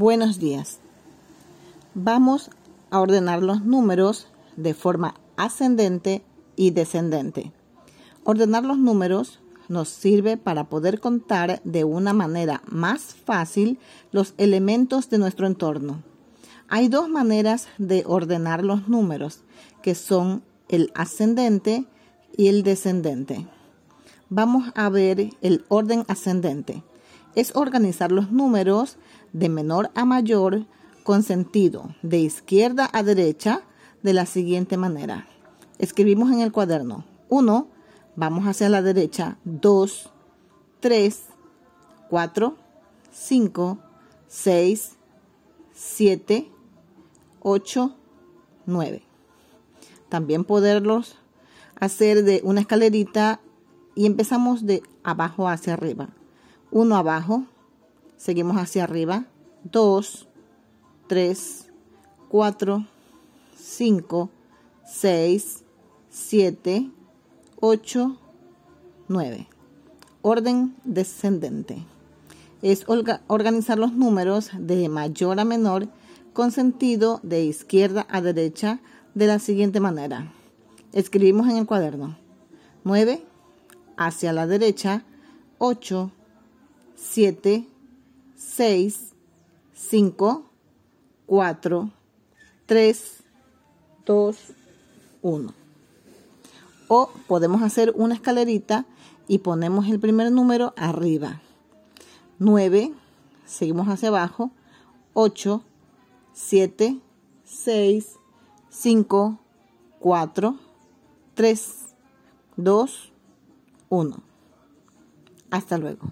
Buenos días. Vamos a ordenar los números de forma ascendente y descendente. Ordenar los números nos sirve para poder contar de una manera más fácil los elementos de nuestro entorno. Hay dos maneras de ordenar los números, que son el ascendente y el descendente. Vamos a ver el orden ascendente es organizar los números de menor a mayor con sentido de izquierda a derecha de la siguiente manera. Escribimos en el cuaderno 1, vamos hacia la derecha 2, 3, 4, 5, 6, 7, 8, 9. También poderlos hacer de una escalerita y empezamos de abajo hacia arriba. 1 abajo, seguimos hacia arriba, 2, 3, 4, 5, 6, 7, 8, 9. Orden descendente. Es organizar los números de mayor a menor con sentido de izquierda a derecha de la siguiente manera. Escribimos en el cuaderno 9 hacia la derecha, 8 7, 6, 5, 4, 3, 2, 1. O podemos hacer una escalerita y ponemos el primer número arriba. 9, seguimos hacia abajo. 8, 7, 6, 5, 4, 3, 2, 1. Hasta luego.